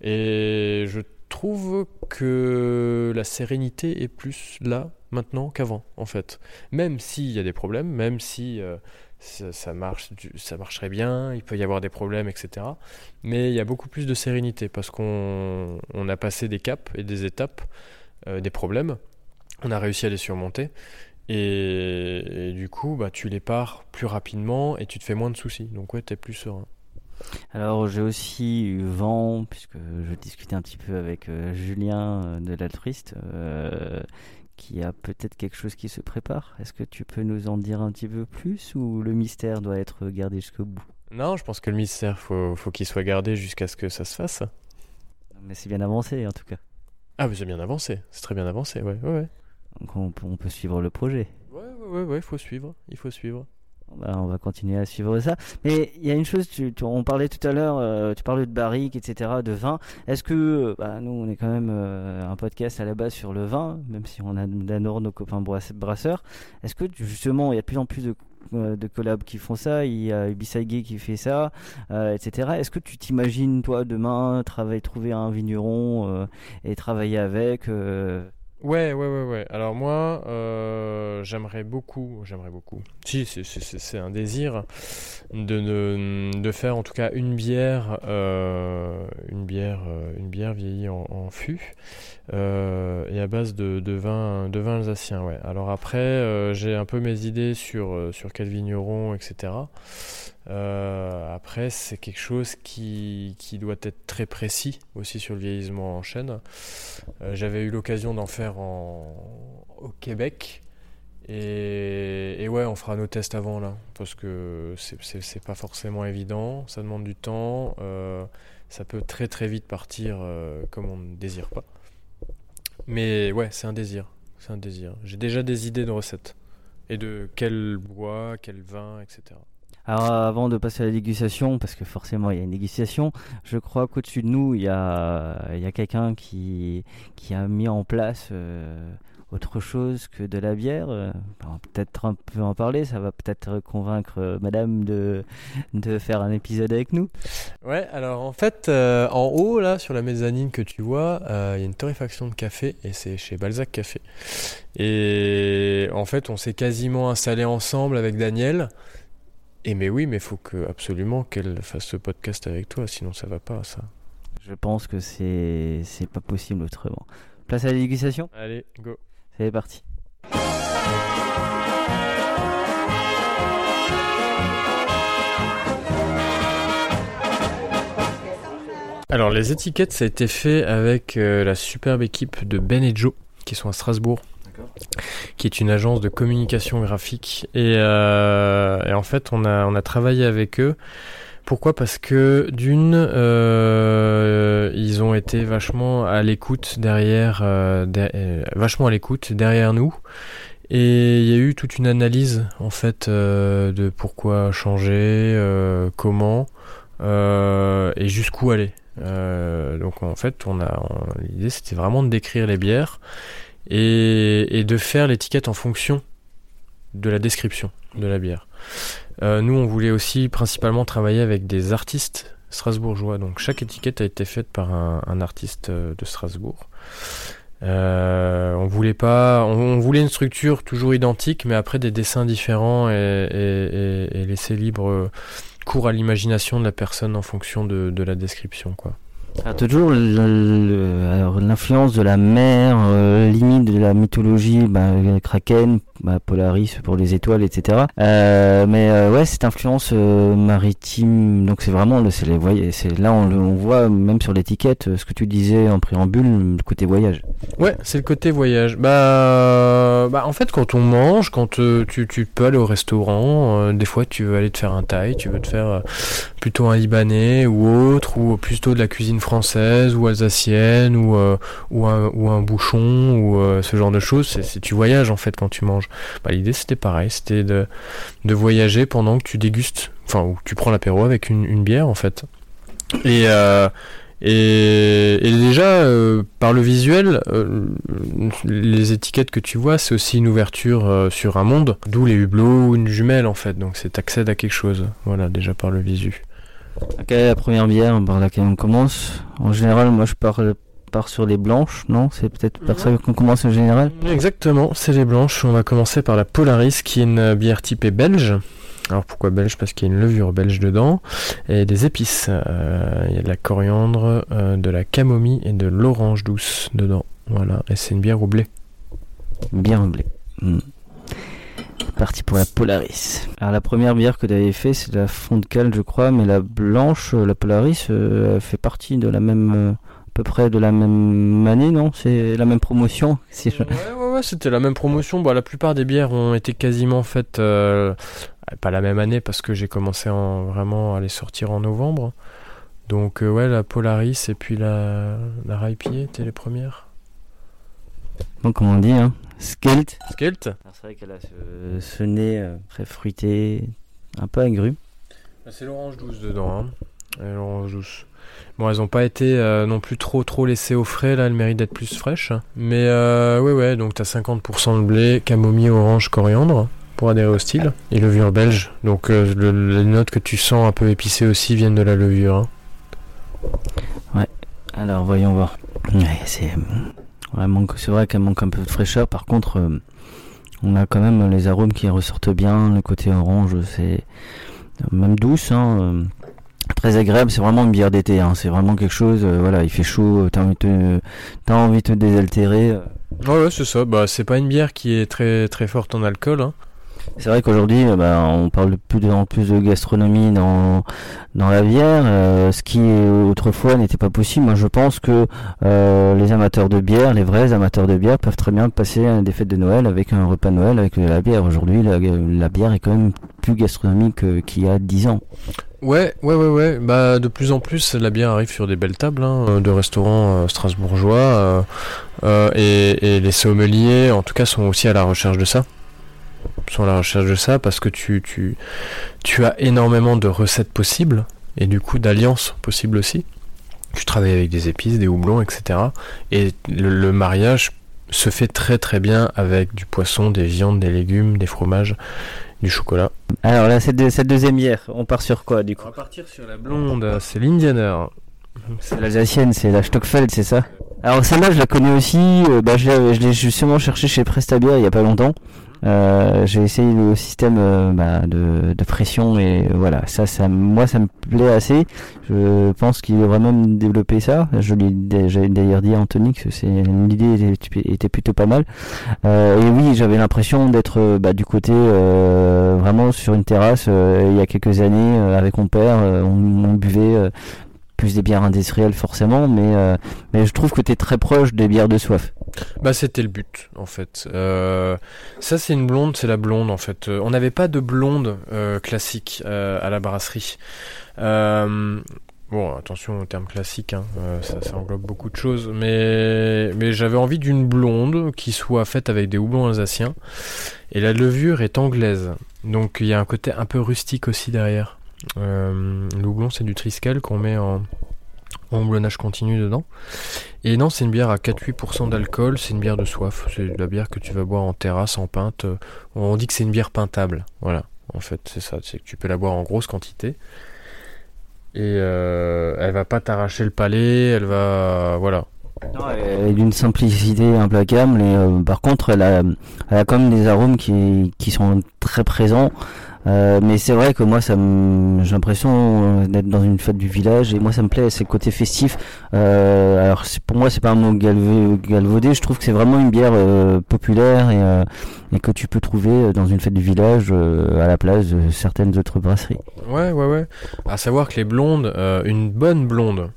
Et je trouve que la sérénité est plus là maintenant qu'avant, en fait. Même s'il y a des problèmes, même si euh, ça, marche, ça marcherait bien, il peut y avoir des problèmes, etc. Mais il y a beaucoup plus de sérénité parce qu'on on a passé des caps et des étapes, euh, des problèmes. On a réussi à les surmonter. Et, et du coup, bah, tu les pars plus rapidement et tu te fais moins de soucis. Donc ouais, t'es plus serein. Alors j'ai aussi eu vent, puisque je discutais un petit peu avec euh, Julien euh, de l'altruiste, euh, qui a peut-être quelque chose qui se prépare. Est-ce que tu peux nous en dire un petit peu plus ou le mystère doit être gardé jusqu'au bout? Non, je pense que le mystère, faut, faut qu'il soit gardé jusqu'à ce que ça se fasse. Mais c'est bien avancé en tout cas. Ah, mais c'est bien avancé. C'est très bien avancé, ouais, ouais, ouais. Donc on, peut- on peut suivre le projet. Ouais, ouais, ouais, ouais, faut suivre. Il faut suivre. Bah, on va continuer à suivre ça. Mais il y a une chose, tu, tu- on parlait tout à l'heure, euh, tu parlais de barriques, etc., de vin. Est-ce que, bah, nous, on est quand même euh, un podcast à la base sur le vin, même si on a d'abord nos copains brasse- brasseurs. Est-ce que justement, il y a de plus en plus de, euh, de collabs qui font ça, il y a Ibisagé qui fait ça, etc. Est-ce que tu t'imagines, toi, demain, travailler, trouver un vigneron et travailler avec Ouais, ouais, ouais, ouais. Alors moi, euh, j'aimerais beaucoup, j'aimerais beaucoup. Si, c'est- un désir de, de, de faire en tout cas une bière, euh, une bière, euh, une bière vieillie en, en fût euh, et à base de, de vin, de vin alsacien. Ouais. Alors après, euh, j'ai un peu mes idées sur euh, sur quel vigneron, etc. Euh, après, c'est quelque chose qui, qui doit être très précis aussi sur le vieillissement en chêne. Euh, J'avais eu l'occasion d'en faire au Québec. Et, ouais, on fera nos tests avant là, parce que c'est- pas forcément évident, ça demande du temps, euh, ça peut très très vite partir comme on ne désire pas. Mais ouais, c'est un désir, c'est un désir. J'ai déjà des idées de recettes, et de quel bois, quel vin, etc. Alors avant de passer à la dégustation, parce que forcément il y a une dégustation, je crois qu'au-dessus de nous il y a, il y a quelqu'un qui, qui a mis en place euh, autre chose que de la bière. Euh, peut-être un peu en parler, ça va peut-être convaincre euh, madame de, de faire un épisode avec nous. Ouais, alors en fait, en haut, là, sur la mezzanine que tu vois, il y a une torréfaction de café et c'est chez Balzac Café. Et en fait, on s'est quasiment installé ensemble avec Daniel. Et mais oui, mais faut que absolument qu'elle fasse ce podcast avec toi, sinon ça va pas, ça. Je pense que c'est c'est pas possible autrement. Place à la dégustation Allez, go. C'est parti. Alors les étiquettes, ça a été fait avec euh, la superbe équipe de Ben et Joe, qui sont à Strasbourg, qui est une agence de communication graphique. Et, euh, et en fait, on a, on a travaillé avec eux. Pourquoi? Parce que d'une, euh, ils ont été vachement à l'écoute derrière, euh, vachement à l'écoute derrière nous. Et il y a eu toute une analyse en fait de pourquoi changer, comment et jusqu'où aller. Donc en fait, on a l'idée c'était vraiment de décrire les bières et, et de faire l'étiquette en fonction de la description de la bière. Euh, nous, on voulait aussi principalement travailler avec des artistes strasbourgeois. Donc chaque étiquette a été faite par un, un artiste euh, de Strasbourg. Euh, on voulait pas, on, voulait une structure toujours identique, mais après des dessins différents et, et- et- laisser libre cours à l'imagination de la personne en fonction de, de la description, quoi. Alors, toujours l'influence de la mer, euh, limite de la mythologie, bah, Kraken, bah, Polaris pour les étoiles, etc. Euh, mais euh, ouais, cette influence euh, maritime, donc c'est vraiment, le, c'est c'est là on, le- on voit même sur l'étiquette ce que tu disais en préambule, le côté voyage. Ouais, c'est le côté voyage. Bah, bah en fait, quand on mange, quand tu, tu peux aller au restaurant, des fois tu veux aller te faire un thaï, tu veux te faire plutôt un libanais ou autre, ou plutôt de la cuisine française ou alsacienne, ou, un, ou un bouchon, ou ce genre de choses. C'est- tu voyages en fait quand tu manges. Bah, l'idée c'était pareil, c'était de, voyager pendant que tu dégustes, enfin, ou tu prends l'apéro avec une, bière en fait. Et, euh, déjà, euh, par le visuel, euh, les étiquettes que tu vois, c'est aussi une ouverture sur un monde, d'où les hublots ou une jumelle en fait. Donc c'est accède à quelque chose, voilà, déjà par le visu. La première bière par laquelle on commence? En général, moi je pars, pars sur les blanches, non C'est peut-être par ça qu'on commence en général Exactement, c'est les blanches. On va commencer par la Polaris, qui est une bière typée belge. Alors pourquoi belge? Parce qu'il y a une levure belge dedans et des épices. Euh, il y a de la coriandre, euh, de la camomille et de l'orange douce dedans. Voilà, et c'est une bière au blé. Bière au blé. Hmm. Parti pour la Polaris. Alors la première bière que tu avais fait, c'est la Fontcal, je crois, mais la blanche, euh, la Polaris, euh, fait partie de la même, peu près de la même année, non? C'est la même promotion. Si je... Ouais, ouais, ouais, c'était la même promotion. Bon, la plupart des bières ont été quasiment faites, euh, pas la même année parce que j'ai commencé en, vraiment à les sortir en novembre. Donc euh, ouais, la Polaris et puis la, la Raipier étaient les premières. Bon, comme on dit, hein. Skelt. Skelt Alors, C'est vrai qu'elle a ce, ce nez euh, très fruité, un peu agru. Bah, C'est l'orange douce dedans. Hein. Et L'orange douce. Bon, elles ont pas été euh, non plus trop trop laissées au frais, là, elles méritent d'être plus fraîches. Mais euh, ouais, ouais, donc t'as 50% de blé, camomille, orange, coriandre pour adhérer au style. Et levure belge. Donc euh, le- les notes que tu sens un peu épicées aussi viennent de la levure. hein. Alors voyons voir. Ouais, c'est ouais, vrai qu'elle manque un peu de fraîcheur. Par contre, euh, on a quand même les arômes qui ressortent bien. Le côté orange, c'est même douce, hein, très agréable. C'est vraiment une bière d'été. Hein, c'est vraiment quelque chose. euh, voilà, il fait chaud. T'as envie de te, envie de te désaltérer. euh. Ouais, ouais, c'est ça. Bah, c'est pas une bière qui est très très forte en alcool. Hein. C'est vrai qu'aujourd'hui, euh, bah, on parle de plus en plus de gastronomie dans dans la bière, euh, ce qui autrefois n'était pas possible. Moi, je pense que euh, les amateurs de bière, les vrais amateurs de bière, peuvent très bien passer des fêtes de Noël avec un repas de Noël avec de la bière. Aujourd'hui, la, la bière est quand même plus gastronomique que- qu'il y a 10 ans. Ouais, ouais, ouais, ouais. Bah, de plus en plus, la bière arrive sur des belles tables hein, euh, de restaurants euh, strasbourgeois. euh, et, les sommeliers, en tout cas, sont aussi à la recherche de ça. Sont à la recherche de ça parce que tu, tu, tu as énormément de recettes possibles et du coup d'alliances possibles aussi. Tu travailles avec des épices, des houblons, etc. Et le mariage se fait très très bien avec du poisson, des viandes, des légumes, des fromages, du chocolat. Alors là, cette, cette deuxième bière, on part sur quoi du coup On va partir sur la blonde, c'est l'Indianer. C'est l'Alsacienne, c'est la Stockfeld, c'est ça Alors celle-là, je la connais aussi. euh, bah, je l'ai je l'ai justement cherché chez Prestabia il y a pas longtemps. Euh, j'ai essayé le système euh, bah, de, de pression et voilà, ça, ça, moi, ça me plaît assez. Je pense qu'il devrait même développer ça. Je lui ai- j'avais d'ailleurs dit à Anthony que c'est l'idée était, plutôt pas mal. Euh, et oui, j'avais l'impression d'être euh, bah, du côté vraiment sur une terrasse. il y a quelques années, avec mon père, on, buvait. plus des bières industrielles forcément, mais, mais je trouve que tu es très proche des bières de soif. Bah c'était le but en fait. Euh, ça c'est une blonde, c'est la blonde en fait. Euh, on n'avait pas de blonde euh, classique à la brasserie. Bon attention au terme classique, hein, ça, englobe beaucoup de choses, mais mais j'avais envie d'une blonde qui soit faite avec des houblons alsaciens et la levure est anglaise, donc il y a un côté un peu rustique aussi derrière. Le houblon c'est du triskel qu'on met en houblonnage continu dedans. Et non, c'est une bière à 4-8% d'alcool, c'est une bière de soif. C'est de la bière que tu vas boire en terrasse, en pinte. Euh, On dit que c'est une bière pintable. Voilà, en fait, c'est ça. C'est que tu peux la boire en grosse quantité. Et euh, elle va pas t'arracher le palais, elle va. Voilà. Elle est d'une simplicité implacable, et euh, par contre, elle a, elle a quand même des arômes qui, qui sont très présents. Euh, mais c'est vrai que moi, j'ai l'impression euh, d'être dans une fête du village, et moi, ça me plaît, c'est le côté festif. Euh, alors, pour moi, c'est pas un mot galvaudé. Je trouve que c'est vraiment une bière populaire et, que tu peux trouver dans une fête du village à la place de certaines autres brasseries. Ouais, ouais, ouais. À savoir que les blondes, une bonne blonde,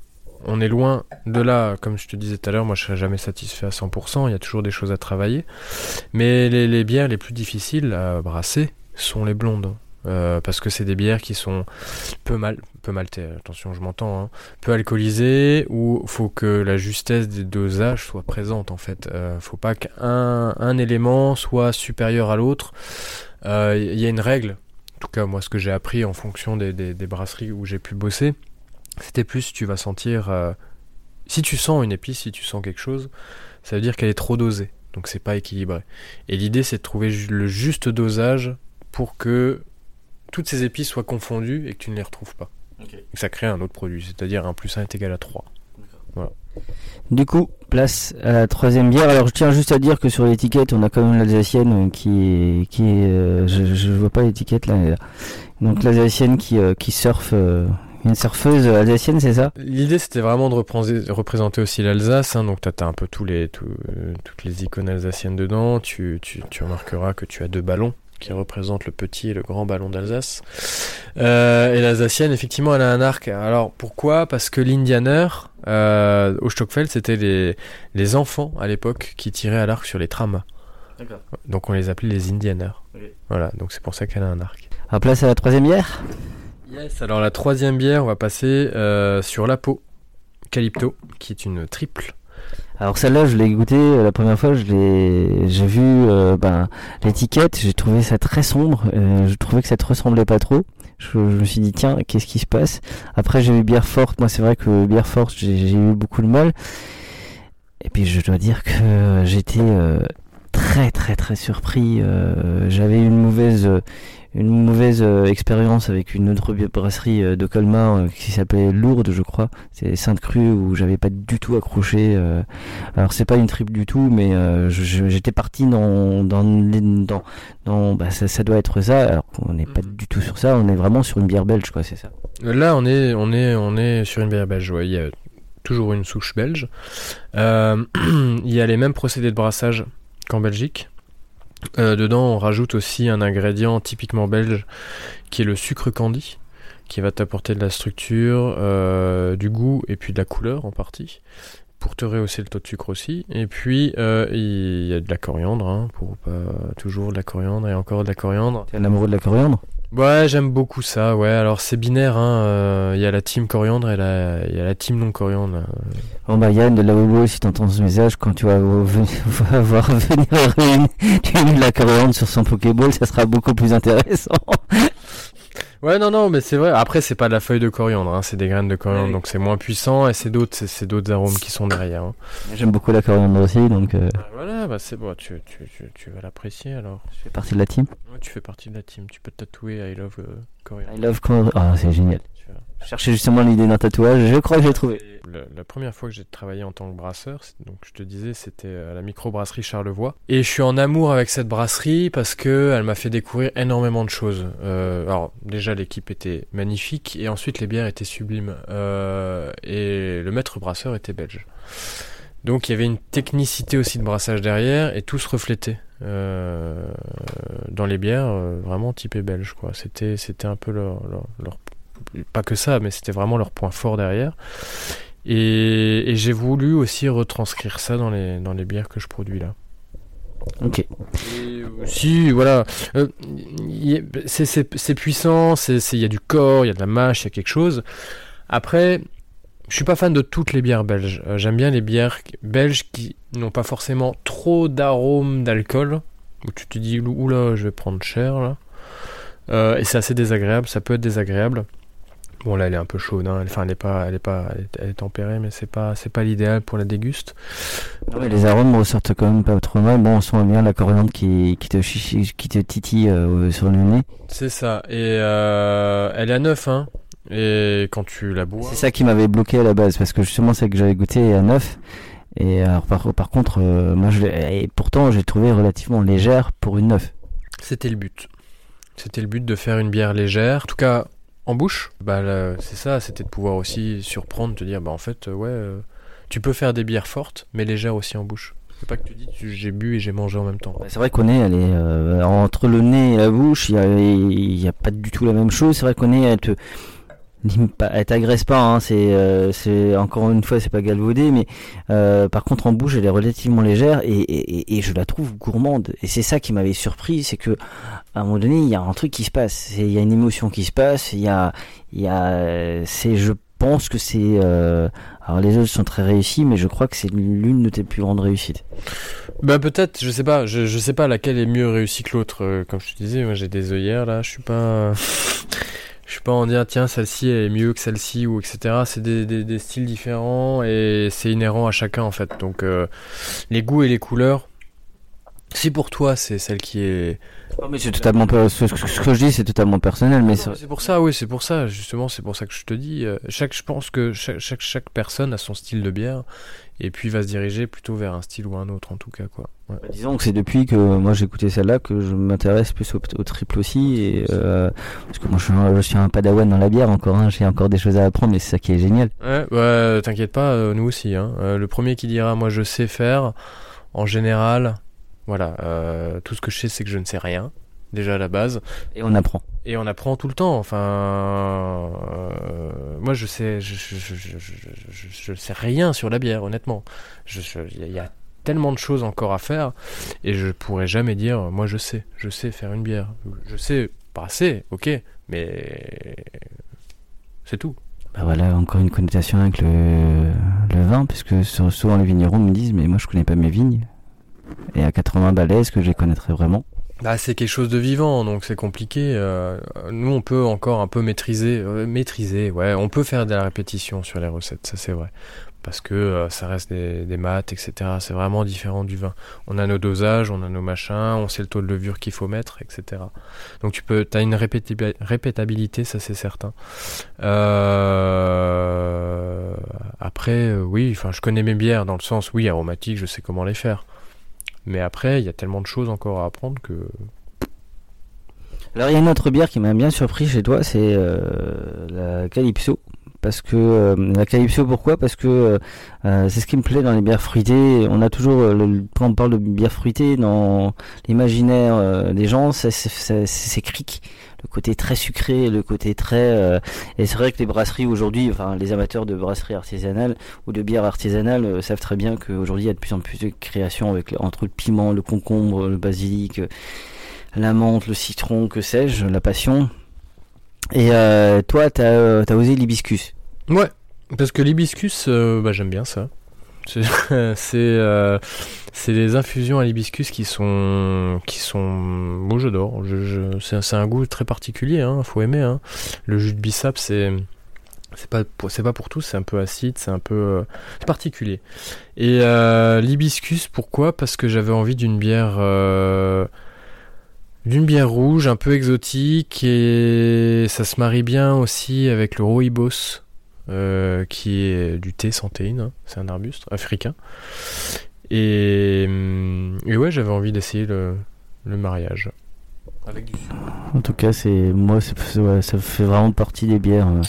on est loin de là, comme je te disais tout à l'heure, moi je serais jamais satisfait à 100%, il y a toujours des choses à travailler. Mais les bières les plus difficiles à brasser sont les blondes. Euh, parce que c'est des bières qui sont peu mal, peu maltées, attention je m'entends, hein, peu alcoolisées, où faut que la justesse des dosages soit présente en fait. Euh, faut pas qu'un un élément soit supérieur à l'autre. Euh, Il y a une règle, en tout cas moi ce que j'ai appris en fonction des, des, des brasseries où j'ai pu bosser, c'était plus tu vas sentir euh, si tu sens une épice, si tu sens quelque chose, ça veut dire qu'elle est trop dosée, donc c'est pas équilibré. Et l'idée c'est de trouver le juste dosage pour que toutes ces épices soient confondues et que tu ne les retrouves pas. Ça crée un autre produit, c'est-à-dire 1 plus 1 est égal à 3. Du coup, place à la troisième bière. Alors je tiens juste à dire que sur l'étiquette, on a quand même l'Alsacienne qui est, qui est, euh, je, je vois pas l'étiquette là. Donc l'Alsacienne qui, euh, qui surfe, euh, une surfeuse alsacienne, c'est ça? L'idée c'était vraiment de représenter, représenter aussi l'Alsace, hein, donc tu as, un peu tous les, euh, toutes les icônes alsaciennes dedans, tu, tu, tu remarqueras que tu as deux ballons qui représentent le petit et le grand ballon d'Alsace. Euh, et l'Alsacienne, effectivement, elle a un arc. Alors pourquoi? Parce que l'Indianer, euh, au Stockfeld, c'était les, les enfants à l'époque qui tiraient à l'arc sur les trams. D'accord. Donc on les appelait les Indianers. Voilà, donc c'est pour ça qu'elle a un arc. À place à la troisième bière? Yes, alors la troisième bière, on va passer euh, sur la peau Calypto, qui est une triple. Alors celle-là, je l'ai goûté euh, la première fois, je l'ai, j'ai vu euh, ben, l'étiquette, j'ai trouvé ça très sombre, euh, je trouvais que ça te ressemblait pas trop. Je, me suis dit tiens, qu'est-ce qui se passe? Après j'ai eu bière forte, moi c'est vrai que bière forte, j'ai, eu beaucoup de mal. Et puis je dois dire que j'étais très très très surpris. j'avais une mauvaise une mauvaise euh, expérience avec une autre brasserie euh, de Colmar euh, qui s'appelait Lourdes, je crois. C'est Sainte-Crue où j'avais pas du tout accroché. alors c'est pas une triple du tout, mais j'étais parti dans dans dans, dans bah, ça, ça doit être ça. Alors qu'on n'est pas du tout sur ça, on est vraiment sur une bière belge, quoi. C'est ça. Là, on est, on est, on est sur une bière belge. ouais. Il y a toujours une souche belge. Il y a les mêmes procédés de brassage qu'en Belgique. Euh, dedans, on rajoute aussi un ingrédient typiquement belge qui est le sucre candy, qui va t'apporter de la structure, euh, du goût et puis de la couleur en partie, pour te rehausser le taux de sucre aussi. Et puis, euh, il y a de la coriandre, hein, pour pas toujours de la coriandre et encore de la coriandre. T'es un amoureux de la coriandre? Ouais, j'aime beaucoup ça, ouais. Alors c'est binaire, hein. euh, Il y a la team coriandre et la, il y a la team non coriandre. Bon bah Yann de la Wobo, si t'entends ce message, quand tu vas, vo- vas voir venir une, la coriandre sur son Pokéball, ça sera beaucoup plus intéressant. Ouais, non, non, mais c'est vrai. Après, c'est pas de la feuille de coriandre, hein. C'est des graines de coriandre, oui. donc c'est moins puissant et c'est d'autres, c'est, c'est d'autres arômes qui sont derrière. hein. J'aime beaucoup la coriandre aussi, donc euh, Ah, Voilà, bah c'est bon. Tu, tu, tu, tu vas l'apprécier alors. je fais partie de la team? Ouais, tu fais partie de la team. Tu peux te tatouer I love euh, coriandre. I love coriandre. Ah, c'est génial. Je justement l'idée d'un tatouage, je crois que j'ai trouvé. La, première fois que j'ai travaillé en tant que brasseur, donc je te disais, c'était à la microbrasserie Charlevoix. Et je suis en amour avec cette brasserie parce que elle m'a fait découvrir énormément de choses. Euh, alors déjà l'équipe était magnifique et ensuite les bières étaient sublimes. Euh, et le maître brasseur était belge. Donc il y avait une technicité aussi de brassage derrière et tout se reflétait euh, dans les bières vraiment typées belges quoi. C'était c'était un peu leur, leur, leur- pas que ça mais c'était vraiment leur point fort derrière. Et, et j'ai voulu aussi retranscrire ça dans les dans les bières que je produis là. Ok. Et aussi, voilà, euh, c'est- puissant, il y a du corps, il y a de la mâche, il y a quelque chose. Après, je suis pas fan de toutes les bières belges. Euh, J'aime bien les bières belges qui n'ont pas forcément trop d'arômes d'alcool, où tu te dis, oula, je vais prendre cher là. Euh, et c'est assez désagréable, ça peut être désagréable. Bon là elle est un peu chaude, hein. enfin elle est pas, elle est pas, elle est, elle est tempérée, mais c'est pas, c'est pas l'idéal pour la déguste. Non, mais les arômes ressortent quand même pas trop mal. Bon, on sent bien la coriandre qui, qui te chichi, qui te titille euh, sur le nez. C'est ça. Et euh, elle est à 9, hein. Et quand tu la bois. C'est ça qui m'avait bloqué à la base, parce que justement, c'est que j'avais goûté à 9. Et alors, par, par contre, euh, moi, je et pourtant, j'ai trouvé relativement légère pour une 9. C'était le but. C'était le but de faire une bière légère. En tout cas, en bouche. Bah, c'est ça. C'était de pouvoir aussi surprendre, te dire, bah, en fait, euh, ouais, euh, tu peux faire des bières fortes, mais légères aussi en bouche. C'est pas que tu dis, j'ai bu et j'ai mangé en même temps. C'est vrai qu'au nez, elle est euh, entre le nez et la bouche, il y a, a pas du tout la même chose. C'est vrai qu'au nez, elle te elle t'agresse pas. Hein, c'est, euh, encore une fois, c'est pas galvaudé, mais euh, par contre en bouche, elle est relativement légère et, et, et- je la trouve gourmande. Et c'est ça qui m'avait surpris, c'est que à un moment donné, il y a un truc qui se passe. Il y a une émotion qui se passe. Il y a, y a, c'est, je pense que c'est. euh, alors les autres sont très réussis, mais je crois que c'est l'une de tes plus grandes réussites. Bah peut-être, je sais pas, je, je sais pas laquelle est mieux réussie que l'autre. Euh, Comme je te disais, moi j'ai des œillères là, je suis pas, je suis pas en dire tiens celle-ci elle est mieux que celle-ci ou etc. C'est des, des, des styles différents et c'est inhérent à chacun en fait. Donc euh, les goûts et les couleurs Si pour toi c'est celle qui est Non, mais c'est totalement ce, que je dis, c'est totalement personnel, mais c'est- pour ça, oui, c'est pour ça, justement, c'est pour ça que je te dis. euh, chaque, je pense que chaque, chaque, chaque personne a son style de bière et puis va se diriger plutôt vers un style ou un autre, en tout cas, quoi. Ouais. disons que c'est depuis que moi j'ai écouté celle-là que je m'intéresse plus au, au triple aussi, et euh, parce que moi je suis, un, je suis un padawan dans la bière encore, hein, j'ai encore des choses à apprendre, mais c'est ça qui est génial. Ouais, ouais, t'inquiète pas, euh, nous aussi. Hein. Euh, le premier qui dira, moi, je sais faire, en général, voilà, euh, tout ce que je sais, c'est que je ne sais rien, déjà à la base. Et on apprend. Et on apprend tout le temps. Enfin, euh, moi, je sais, je, je, sais rien sur la bière, honnêtement. Il y a tellement de choses encore à faire, et je pourrais jamais dire, moi, je sais, je sais faire une bière. Je sais pas assez, ok, mais c'est tout. Bah voilà, encore une connotation avec le, le vin, puisque souvent les vignerons me disent, mais moi je connais pas mes vignes. Et à 80 balais, est-ce que je les connaîtrais vraiment? Bah, c'est quelque chose de vivant, donc c'est compliqué. euh, nous, on peut encore un peu maîtriser, euh, maîtriser, ouais. On peut faire de la répétition sur les recettes, ça c'est vrai, parce que euh, ça reste des, des maths, etc. C'est vraiment différent du vin. On a nos dosages, on a nos machins, on sait le taux de levure qu'il faut mettre, etc. Donc tu peux, t'as une répétabilité, ça c'est certain. Après, oui, enfin, je connais mes bières dans le sens, oui, aromatiques, je sais comment les faire. Mais après, il y a tellement de choses encore à apprendre que Alors il y a une autre bière qui m'a bien surpris chez toi, c'est euh, la Calypso. Parce que euh, la Calypso, pourquoi? Parce que euh, c'est ce qui me plaît dans les bières fruitées. On a toujours, le- quand on parle de bière fruitée, dans l'imaginaire des gens, c'est cric. Le côté très sucré, le côté très... euh, et c'est vrai que les brasseries aujourd'hui, enfin les amateurs de brasseries artisanales ou de bières artisanales euh, savent très bien qu'aujourd'hui il y a de plus en plus de créations entre le piment, le concombre, le basilic, euh, la menthe, le citron, que sais-je, la passion. Et toi, t'as t'as osé l'hibiscus? Ouais, parce que l'hibiscus, bah, j'aime bien ça. C'est c'est euh, c'est les infusions à l'hibiscus qui sont qui sont moi j'adore. Je, je, c'est un goût très particulier, hein, faut aimer. Hein. Le jus de bissap, c'est c'est pas pour- c'est pas pour tous, c'est un peu acide, c'est un peu euh, particulier. Et euh, l'hibiscus, pourquoi? Parce que j'avais envie d'une bière euh, d'une bière rouge un peu exotique et ça se marie bien aussi avec le rooibos euh, qui est du thé sans théine, hein. c'est un arbuste africain. Et, hum, et ouais, j'avais envie d'essayer le, le mariage. Avec du sucre. En tout cas, c'est moi, c'est- c'est- ouais, ça fait vraiment partie des bières euh,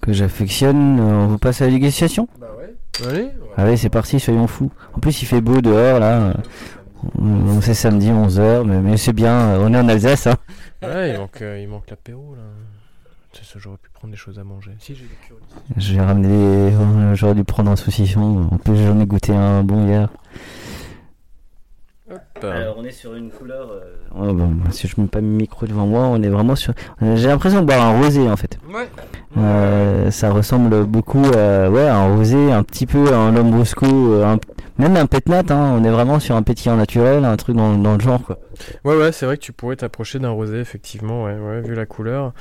que j'affectionne. Euh, on vous passe à la dégustation Bah ouais. Allez, Allez, c'est parti, soyons fous. En plus, il fait beau dehors, là. on- C'est samedi, 11h, mais, mais c'est bien, on est en Alsace. Hein. Ouais, il manque, euh, il manque l'apéro là. C'est ça, j'aurais pu prendre des choses à manger. Si j'ai des curlis. J'ai ramené, des- euh, j'aurais dû prendre un saucisson. En plus, j'en ai goûté un bon hier. Alors, on est sur une couleur. si je mets pas mes micro devant moi, on est vraiment sur. J'ai l'impression de boire un rosé en fait. ouais. Euh, ça ressemble beaucoup à, ouais, à un rosé, un petit peu à un Lambrusco, euh, un- même un pétnat. Hein, on est vraiment sur un pétillant naturel, un truc dans, dans le genre quoi. Ouais, ouais, c'est vrai que tu pourrais t'approcher d'un rosé, effectivement, ouais, ouais, vu la couleur.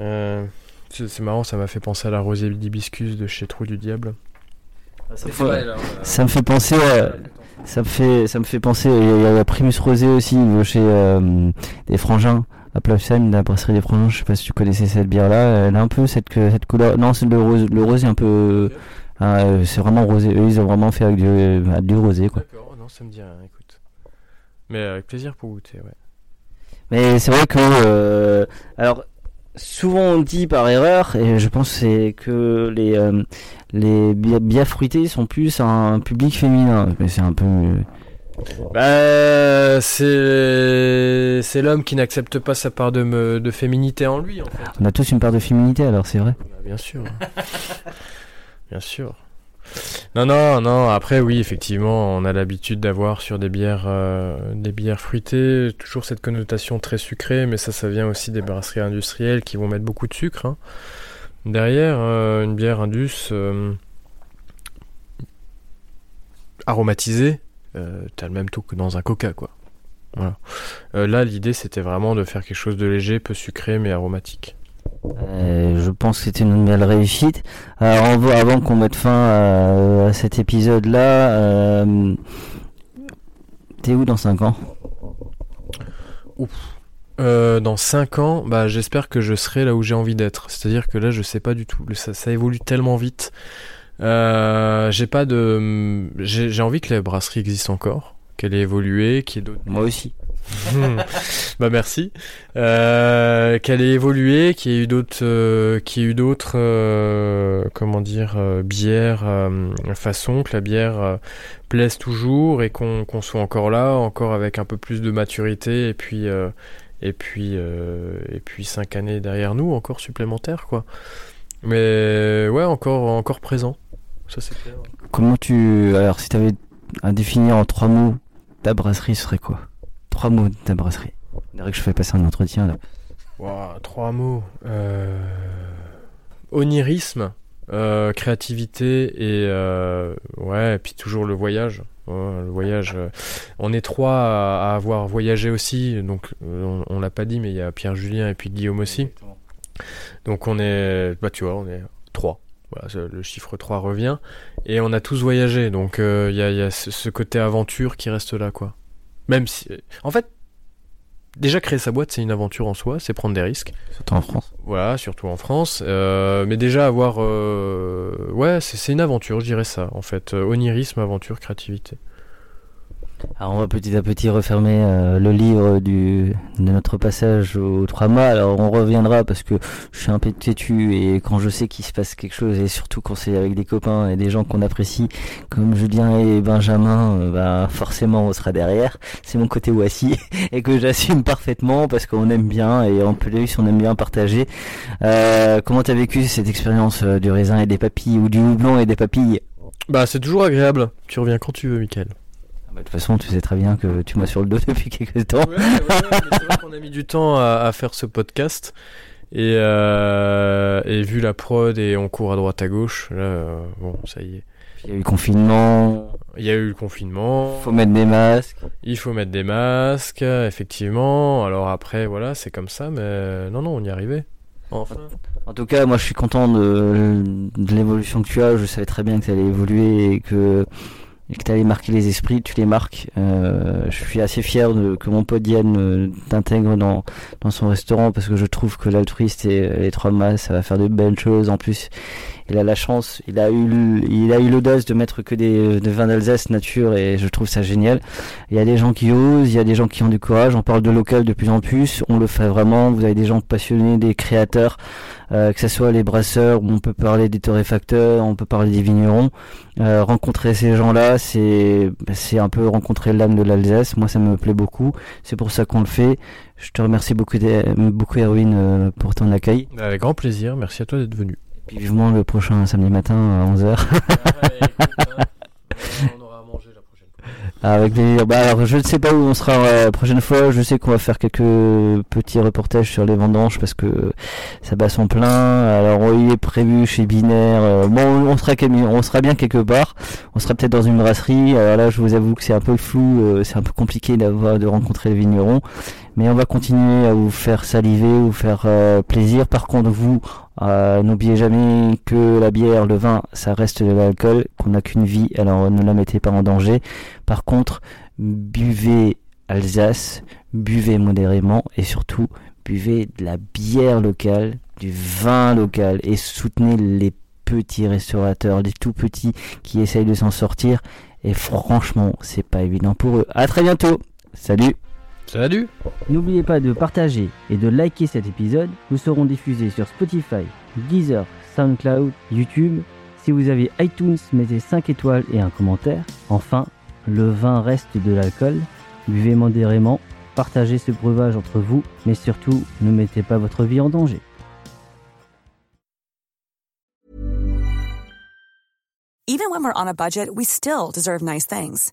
Euh, c'est marrant, ça m'a fait penser à la rosée d'hibiscus de chez Trou du Diable. Ça, ça me fait penser à, ça me fait, ça me fait penser, il y a- la Primus Rosé aussi euh, chez euh, des Frangins à Plavsheim, la brasserie des Frangins. Je sais pas si tu connaissais cette bière là. Elle a un peu cette, cette couleur. Non, c'est le rose, le rosé un peu. Ah, euh, c'est vraiment rosé. Eux, ils ont vraiment fait avec du, euh, du rosé quoi. D'accord, non, ça me dit rien, écoute. Mais avec plaisir pour goûter, ouais. Mais c'est vrai que, euh, alors, souvent on dit par erreur, et je pense que c'est que les, euh, les bières, bières fruitées sont plus un public féminin. Mais c'est un peu. Bah, c'est c'est l'homme qui n'accepte pas sa part de, me- de féminité en lui, en fait. On a tous une part de féminité, alors c'est vrai. Bah, bien sûr. bien sûr. Non, non, non. Après, oui, effectivement, on a l'habitude d'avoir sur des bières, euh, des bières fruitées, toujours cette connotation très sucrée, mais ça, ça vient aussi des brasseries industrielles qui vont mettre beaucoup de sucre. hein. Derrière, euh, une bière indus euh, aromatisée, t'as le même taux que dans un coca, quoi. Voilà. Là, l'idée, c'était vraiment de faire quelque chose de léger, peu sucré, mais aromatique. Euh, je pense que c'était une belle réussite. Alors, avant qu'on mette fin à, à cet épisode-là, euh, t'es où dans 5 ans? Euh, dans 5 ans, bah, j'espère que je serai là où j'ai envie d'être. C'est-à-dire que là, je sais pas du tout. Ça, ça évolue tellement vite. J'ai pas de. J'ai envie que la brasserie existe encore, qu'elle ait évolué, qu'il y ait d'autres. Moi aussi. bah merci. Euh, qu'elle ait évolué, qu'il y ait eu d'autres, euh, qu'il y ait eu d'autres, euh, comment dire, euh, bières euh, façon, que la bière euh, plaise toujours et qu'on qu'on soit encore là, encore avec un peu plus de maturité et puis et puis et puis cinq années derrière nous encore supplémentaires quoi. Mais ouais, encore encore présent. Ça c'est clair. Comment tu. Alors, si t'avais à définir en trois mots ta brasserie, serait quoi? Trois mots de ta brasserie. On dirait que je fais passer un entretien là. Trois mots. Euh... Onirisme, euh, créativité et euh, ouais, et puis toujours le voyage. Ouais, le voyage. euh, On est trois à, à avoir voyagé aussi, donc on, on l'a pas dit, mais il y a Pierre Julien et puis Guillaume aussi. Donc on est, bah tu vois, on est trois. Voilà, le chiffre 3 revient et on a tous voyagé, donc euh, il y a, y a ce, ce côté aventure qui reste là, quoi. Même si, en fait, déjà créer sa boîte, c'est une aventure en soi, c'est prendre des risques. Surtout en France. Voilà, surtout en France. Euh, mais déjà avoir, euh, ouais, c'est une aventure, je dirais ça, en fait. Euh, onirisme, aventure, créativité. Alors on va petit à petit refermer euh, le livre du, de notre passage aux trois mois. Alors on reviendra parce que je suis un peu têtu et quand je sais qu'il se passe quelque chose et surtout quand c'est avec des copains et des gens qu'on apprécie comme Julien et Benjamin, euh, bah forcément on sera derrière. C'est mon côté voici et que j'assume parfaitement parce qu'on aime bien et en plus on aime bien partager. Euh, comment t'as vécu cette expérience euh, du raisin et des papilles ou du houblon et des papilles? Bah, c'est toujours agréable. Tu reviens quand tu veux, Michael. Bah, De toute façon, tu sais très bien que tu m'as sur le dos depuis quelques temps. Ouais, ouais, c'est vrai qu'on a mis du temps à, à faire ce podcast. Et, euh, et vu la prod et on court à droite à gauche, là, euh, bon, ça y est. Il y a eu le confinement, Il y a eu le confinement. faut mettre des masques. Il faut mettre des masques, effectivement. Alors après, voilà, c'est comme ça, mais non, non, on y arrivait. Enfin. En tout cas, moi je suis content de, de l'évolution que tu as. Je savais très bien que tu allais évoluer et que, et que tu allais marquer les esprits. Tu les marques. Euh, je suis assez fier de, que mon pote euh, t'intègre dans, dans son restaurant parce que je trouve que l'altruiste et les trois masses, ça va faire de belles choses. En plus, il a la chance, il a eu, il a eu l'audace de mettre que des, des vins d'Alsace nature et je trouve ça génial. Il y a des gens qui osent, il y a des gens qui ont du courage. On parle de local de plus en plus. On le fait vraiment. Vous avez des gens passionnés, des créateurs, euh, que ce soit les brasseurs, on peut parler des torréfacteurs, on peut parler des vignerons. Euh, rencontrer ces gens-là, c'est c'est un peu rencontrer l'âme de l'Alsace. Moi, ça me plaît beaucoup. C'est pour ça qu'on le fait. Je te remercie beaucoup, beaucoup Erwin, euh, pour ton accueil. Avec grand plaisir, merci à toi d'être venu. Puis vivement le prochain samedi matin à 11h. on aura à manger la prochaine fois. Avec plaisir. Bah alors je ne sais pas où on sera euh, la prochaine fois. Je sais qu'on va faire quelques petits reportages sur les vendanges parce que ça bat son plein. Alors il est prévu chez Binaire. euh, bon, on sera on sera bien quelque part. On sera peut-être dans une brasserie. Alors là, je vous avoue que c'est un peu flou. euh, c'est un peu compliqué d'avoir de rencontrer les vignerons. Mais on va continuer à vous faire saliver, vous faire euh, plaisir. Par contre, vous, euh, n'oubliez jamais que la bière, le vin, ça reste de l'alcool, qu'on n'a qu'une vie, alors ne la mettez pas en danger. Par contre, buvez Alsace, buvez modérément et surtout buvez de la bière locale, du vin local et soutenez les petits restaurateurs, les tout petits qui essayent de s'en sortir. Et franchement, c'est pas évident pour eux. À très bientôt. Salut. Salut N'oubliez pas de partager et de liker cet épisode. Nous serons diffusés sur Spotify, Deezer, SoundCloud, YouTube. Si vous avez iTunes, mettez 5 étoiles et un commentaire. Enfin, le vin reste de l'alcool. Buvez modérément, partagez ce breuvage entre vous, mais surtout, ne mettez pas votre vie en danger. Even when we're on a budget, we still deserve nice things.